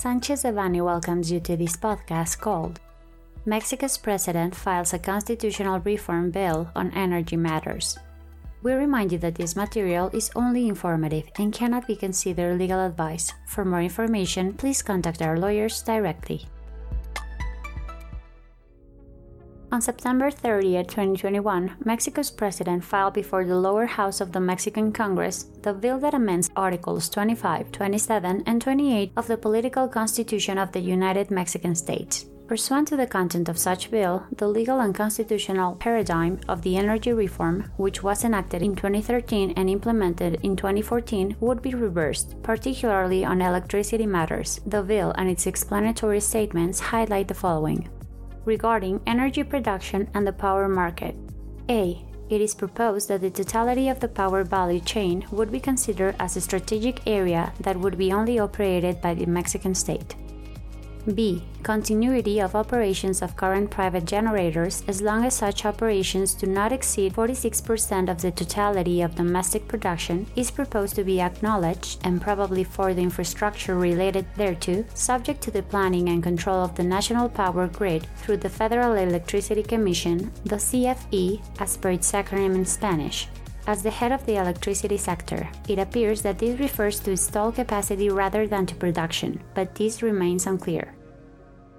Sanchez Devanny welcomes you to this podcast called Mexico's President Files a Constitutional Reform Bill on Energy Matters. We remind you that this material is only informative and cannot be considered legal advice. For more information, please contact our lawyers directly. On September 30, 2021, Mexico's president filed before the lower house of the Mexican Congress the bill that amends Articles 25, 27, and 28 of the Political Constitution of the United Mexican States. Pursuant to the content of such bill, the legal and constitutional paradigm of the energy reform, which was enacted in 2013 and implemented in 2014, would be reversed, particularly on electricity matters. The bill and its explanatory statements highlight the following regarding energy production and the power market. A. It is proposed that the totality of the power value chain would be considered as a strategic area that would be only operated by the Mexican state. B. Continuity of operations of current private generators as long as such operations do not exceed 46% of the totality of domestic production is proposed to be acknowledged and probably for the infrastructure related thereto, subject to the planning and control of the national power grid through the Federal Electricity Commission, the CFE, as per its acronym in Spanish. As the head of the electricity sector, it appears that this refers to installed capacity rather than to production, but this remains unclear.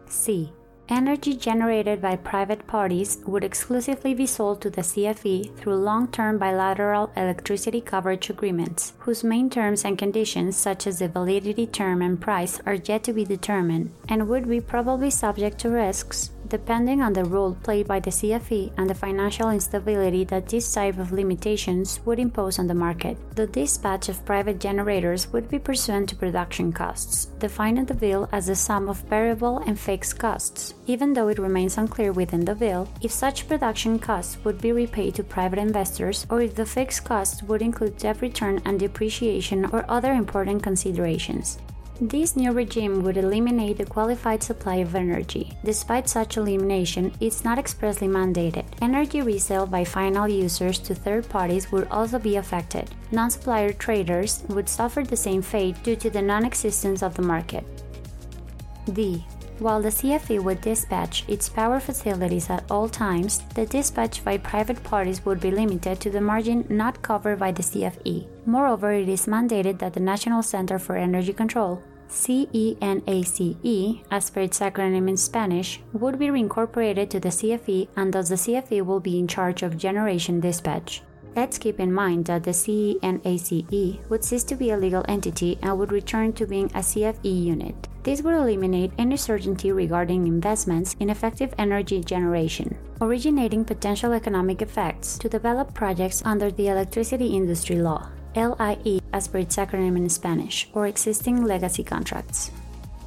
C. Energy generated by private parties would exclusively be sold to the CFE through long term bilateral electricity coverage agreements, whose main terms and conditions, such as the validity term and price, are yet to be determined, and would be probably subject to risks depending on the role played by the CFE and the financial instability that this type of limitations would impose on the market. The dispatch of private generators would be pursuant to production costs, defined in the bill as the sum of variable and fixed costs, even though it remains unclear within the bill if such production costs would be repaid to private investors or if the fixed costs would include debt return and depreciation or other important considerations. This new regime would eliminate the qualified supply of energy. Despite such elimination, it's not expressly mandated. Energy resale by final users to third parties would also be affected. Non supplier traders would suffer the same fate due to the non existence of the market. D. While the CFE would dispatch its power facilities at all times, the dispatch by private parties would be limited to the margin not covered by the CFE. Moreover, it is mandated that the National Center for Energy Control CENACE, as per its acronym in Spanish, would be reincorporated to the CFE and thus the CFE will be in charge of generation dispatch. Let's keep in mind that the CENACE would cease to be a legal entity and would return to being a CFE unit. This would eliminate any certainty regarding investments in effective energy generation, originating potential economic effects to develop projects under the electricity industry law. LIE as per its acronym in Spanish, or existing legacy contracts.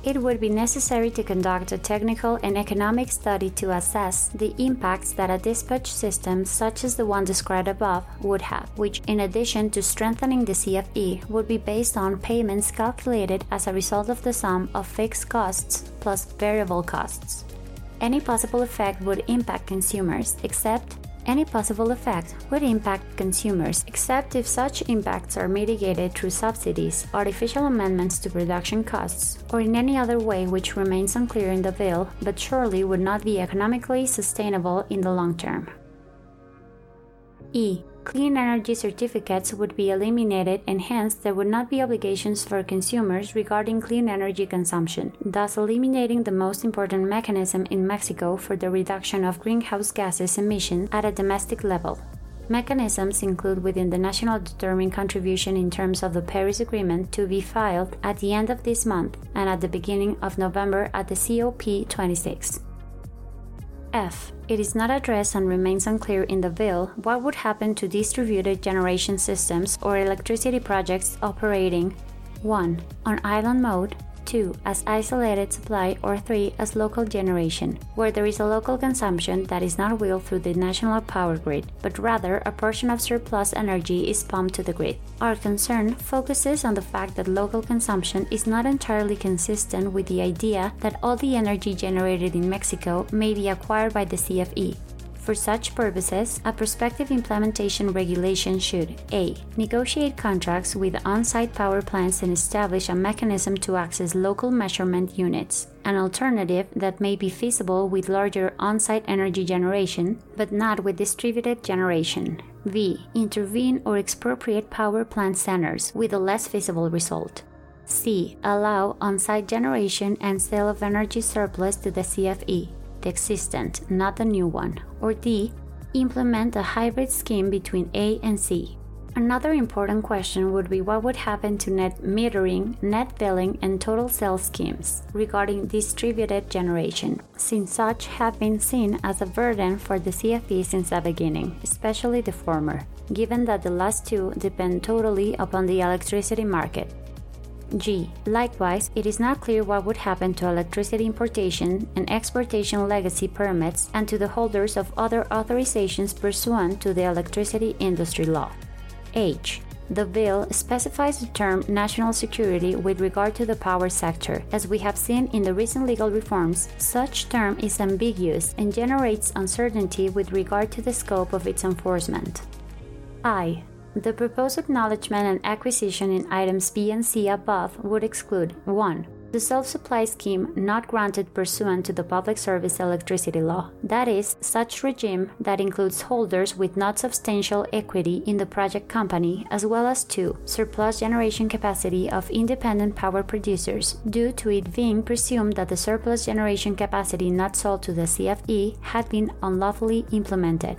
It would be necessary to conduct a technical and economic study to assess the impacts that a dispatch system such as the one described above would have, which, in addition to strengthening the CFE, would be based on payments calculated as a result of the sum of fixed costs plus variable costs. Any possible effect would impact consumers, except any possible effect would impact consumers, except if such impacts are mitigated through subsidies, artificial amendments to production costs, or in any other way which remains unclear in the bill but surely would not be economically sustainable in the long term. E. Clean energy certificates would be eliminated and hence there would not be obligations for consumers regarding clean energy consumption, thus eliminating the most important mechanism in Mexico for the reduction of greenhouse gases emission at a domestic level. Mechanisms include within the national determined contribution in terms of the Paris Agreement to be filed at the end of this month and at the beginning of November at the COP26. F. It is not addressed and remains unclear in the bill what would happen to distributed generation systems or electricity projects operating 1. on island mode 2 as isolated supply, or 3 as local generation, where there is a local consumption that is not wheeled through the national power grid, but rather a portion of surplus energy is pumped to the grid. Our concern focuses on the fact that local consumption is not entirely consistent with the idea that all the energy generated in Mexico may be acquired by the CFE. For such purposes, a prospective implementation regulation should a. negotiate contracts with on site power plants and establish a mechanism to access local measurement units, an alternative that may be feasible with larger on site energy generation, but not with distributed generation. b. intervene or expropriate power plant centers with a less feasible result. C. Allow on site generation and sale of energy surplus to the CFE the existent, not the new one. Or D. Implement a hybrid scheme between A and C. Another important question would be what would happen to net metering, net billing, and total sales schemes regarding distributed generation, since such have been seen as a burden for the CFE since the beginning, especially the former, given that the last two depend totally upon the electricity market. G. Likewise, it is not clear what would happen to electricity importation and exportation legacy permits and to the holders of other authorizations pursuant to the electricity industry law. H. The bill specifies the term national security with regard to the power sector. As we have seen in the recent legal reforms, such term is ambiguous and generates uncertainty with regard to the scope of its enforcement. I. The proposed acknowledgement and acquisition in items B and C above would exclude 1. The self supply scheme not granted pursuant to the Public Service Electricity Law, that is, such regime that includes holders with not substantial equity in the project company, as well as 2. Surplus generation capacity of independent power producers, due to it being presumed that the surplus generation capacity not sold to the CFE had been unlawfully implemented.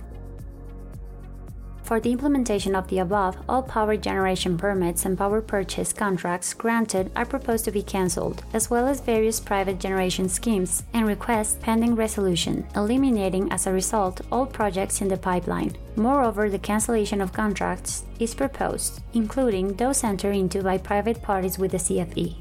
For the implementation of the above, all power generation permits and power purchase contracts granted are proposed to be cancelled, as well as various private generation schemes and requests pending resolution, eliminating as a result all projects in the pipeline. Moreover, the cancellation of contracts is proposed, including those entered into by private parties with the CFE.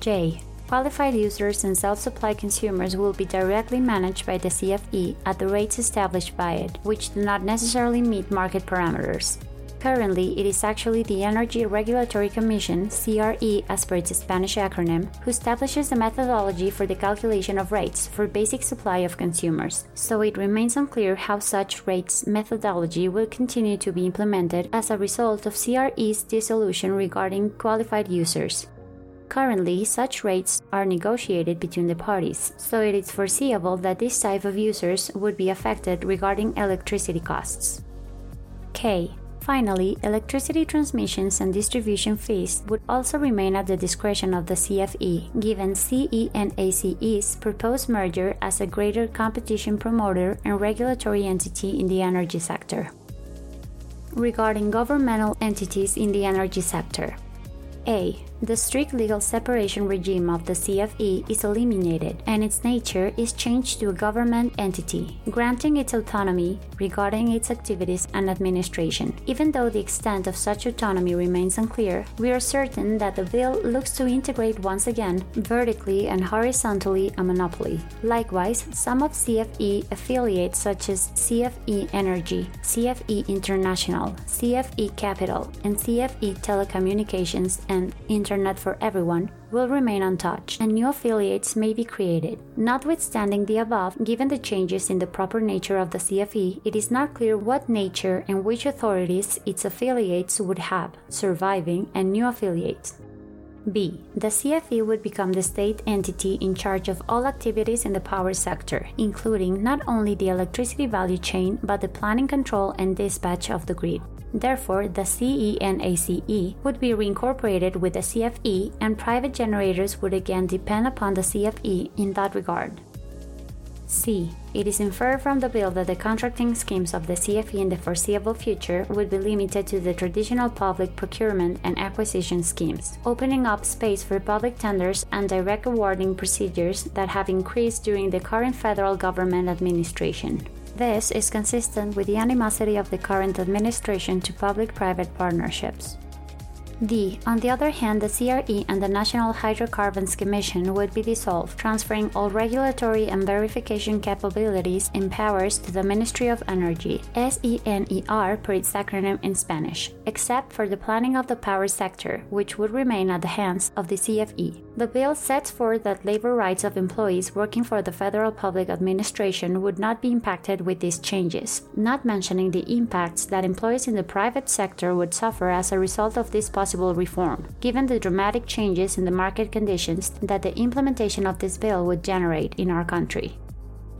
J. Qualified users and self-supply consumers will be directly managed by the CFE at the rates established by it, which do not necessarily meet market parameters. Currently, it is actually the Energy Regulatory Commission, CRE as per its Spanish acronym, who establishes the methodology for the calculation of rates for basic supply of consumers. So it remains unclear how such rates methodology will continue to be implemented as a result of CRE's dissolution regarding qualified users. Currently, such rates are negotiated between the parties, so it is foreseeable that this type of users would be affected regarding electricity costs. K. Finally, electricity transmissions and distribution fees would also remain at the discretion of the CFE, given CENACE's proposed merger as a greater competition promoter and regulatory entity in the energy sector. Regarding governmental entities in the energy sector, A. The strict legal separation regime of the CFE is eliminated and its nature is changed to a government entity, granting its autonomy regarding its activities and administration. Even though the extent of such autonomy remains unclear, we are certain that the bill looks to integrate once again, vertically and horizontally, a monopoly. Likewise, some of CFE affiliates such as CFE Energy, CFE International, CFE Capital, and CFE Telecommunications and Inter internet for everyone will remain untouched and new affiliates may be created. Notwithstanding the above, given the changes in the proper nature of the CFE, it is not clear what nature and which authorities its affiliates would have, surviving and new affiliates. B. The CFE would become the state entity in charge of all activities in the power sector, including not only the electricity value chain but the planning, control, and dispatch of the grid. Therefore, the CENACE would be reincorporated with the CFE, and private generators would again depend upon the CFE in that regard. C. It is inferred from the bill that the contracting schemes of the CFE in the foreseeable future would be limited to the traditional public procurement and acquisition schemes, opening up space for public tenders and direct awarding procedures that have increased during the current federal government administration. This is consistent with the animosity of the current administration to public private partnerships. D. On the other hand, the CRE and the National Hydrocarbons Commission would be dissolved, transferring all regulatory and verification capabilities and powers to the Ministry of Energy, SENER per its acronym in Spanish, except for the planning of the power sector, which would remain at the hands of the CFE. The bill sets forth that labor rights of employees working for the Federal Public Administration would not be impacted with these changes, not mentioning the impacts that employees in the private sector would suffer as a result of this possible reform, given the dramatic changes in the market conditions that the implementation of this bill would generate in our country.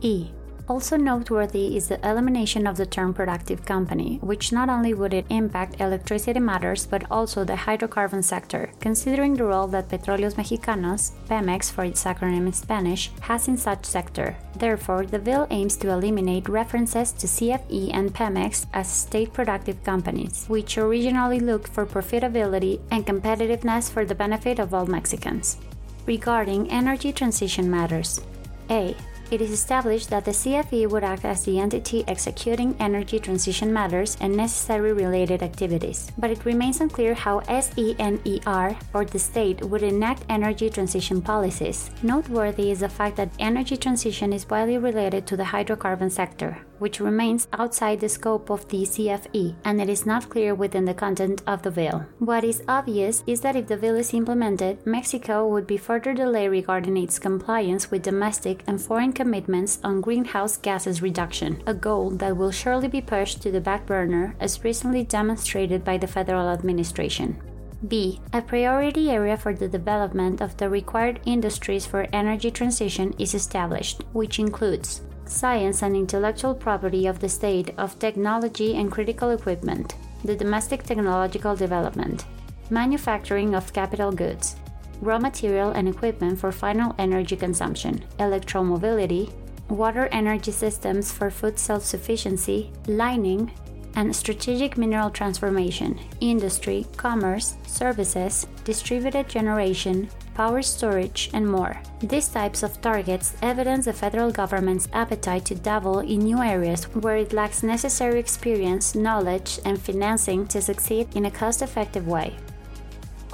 E. Also noteworthy is the elimination of the term productive company, which not only would it impact electricity matters but also the hydrocarbon sector, considering the role that Petróleos Mexicanos, Pemex for its acronym in Spanish, has in such sector. Therefore, the bill aims to eliminate references to CFE and Pemex as state productive companies, which originally looked for profitability and competitiveness for the benefit of all Mexicans. Regarding energy transition matters, A it is established that the CFE would act as the entity executing energy transition matters and necessary related activities, but it remains unclear how SENER or the state would enact energy transition policies. Noteworthy is the fact that energy transition is widely related to the hydrocarbon sector, which remains outside the scope of the CFE, and it is not clear within the content of the bill. What is obvious is that if the bill is implemented, Mexico would be further delayed regarding its compliance with domestic and foreign commitments on greenhouse gases reduction, a goal that will surely be pushed to the back burner as recently demonstrated by the federal administration. B. A priority area for the development of the required industries for energy transition is established, which includes science and intellectual property of the state of technology and critical equipment, the domestic technological development, manufacturing of capital goods, raw material and equipment for final energy consumption, electromobility, water energy systems for food self sufficiency, lining, and strategic mineral transformation, industry, commerce, services, distributed generation, power storage, and more. These types of targets evidence the federal government's appetite to dabble in new areas where it lacks necessary experience, knowledge, and financing to succeed in a cost effective way.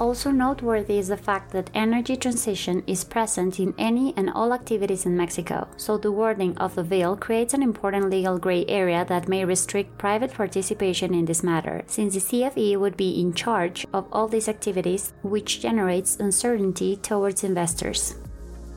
Also noteworthy is the fact that energy transition is present in any and all activities in Mexico, so the wording of the bill creates an important legal gray area that may restrict private participation in this matter, since the CFE would be in charge of all these activities, which generates uncertainty towards investors.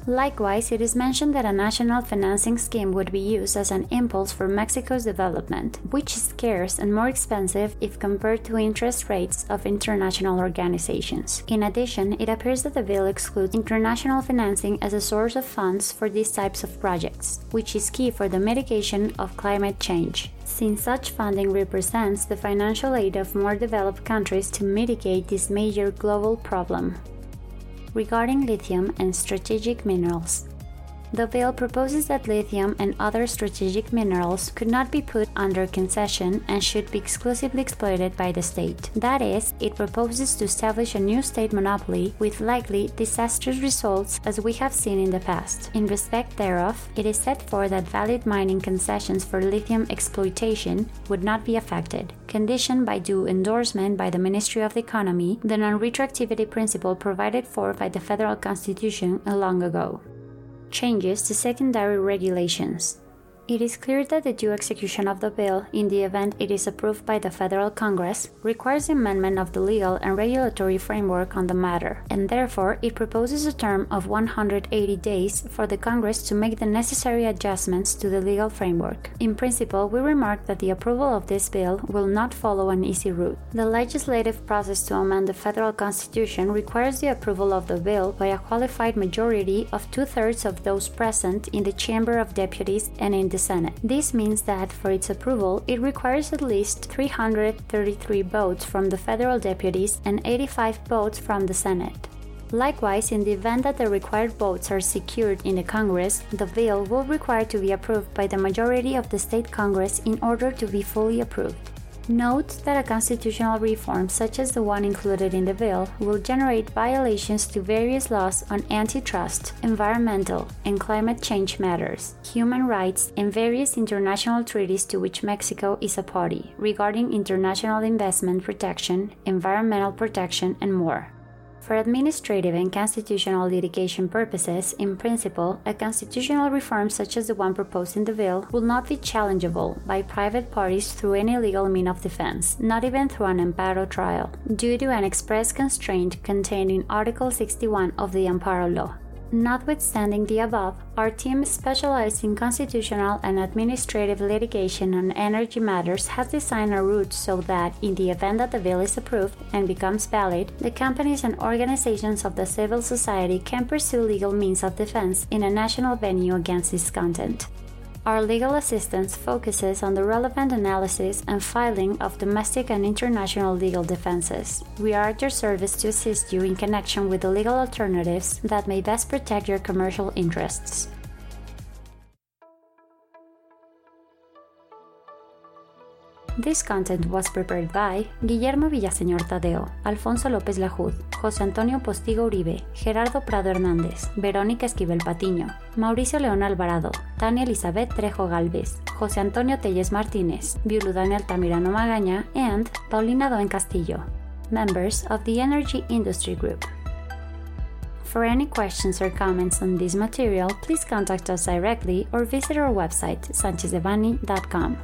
Likewise, it is mentioned that a national financing scheme would be used as an impulse for Mexico's development, which is scarce and more expensive if compared to interest rates of international organizations. In addition, it appears that the bill excludes international financing as a source of funds for these types of projects, which is key for the mitigation of climate change since such funding represents the financial aid of more developed countries to mitigate this major global problem regarding lithium and strategic minerals. The bill proposes that lithium and other strategic minerals could not be put under concession and should be exclusively exploited by the state. That is, it proposes to establish a new state monopoly with likely disastrous results as we have seen in the past. In respect thereof, it is set forth that valid mining concessions for lithium exploitation would not be affected, conditioned by due endorsement by the Ministry of the Economy, the non retroactivity principle provided for by the federal constitution a long ago changes to secondary regulations. It is clear that the due execution of the bill, in the event it is approved by the Federal Congress, requires amendment of the legal and regulatory framework on the matter, and therefore it proposes a term of 180 days for the Congress to make the necessary adjustments to the legal framework. In principle, we remark that the approval of this bill will not follow an easy route. The legislative process to amend the federal constitution requires the approval of the bill by a qualified majority of two thirds of those present in the Chamber of Deputies and in the Senate. This means that for its approval, it requires at least 333 votes from the federal deputies and 85 votes from the Senate. Likewise, in the event that the required votes are secured in the Congress, the bill will require to be approved by the majority of the state Congress in order to be fully approved. Note that a constitutional reform such as the one included in the bill will generate violations to various laws on antitrust, environmental, and climate change matters, human rights, and various international treaties to which Mexico is a party regarding international investment protection, environmental protection, and more. For administrative and constitutional litigation purposes, in principle, a constitutional reform such as the one proposed in the bill will not be challengeable by private parties through any legal mean of defense, not even through an amparo trial, due to an express constraint contained in Article 61 of the Amparo Law. Notwithstanding the above, our team specialized in constitutional and administrative litigation on energy matters has designed a route so that, in the event that the bill is approved and becomes valid, the companies and organizations of the civil society can pursue legal means of defense in a national venue against this content. Our legal assistance focuses on the relevant analysis and filing of domestic and international legal defenses. We are at your service to assist you in connection with the legal alternatives that may best protect your commercial interests. This content was prepared by Guillermo Villaseñor Tadeo, Alfonso López Lajud, José Antonio Postigo Uribe, Gerardo Prado Hernández, Verónica Esquivel Patiño, Mauricio León Alvarado, Tania Elizabeth Trejo Galvez, José Antonio Telles Martínez, Viuludani Altamirano Magaña, and Paulina Doen Castillo, members of the Energy Industry Group. For any questions or comments on this material, please contact us directly or visit our website, sanchezdevanny.com.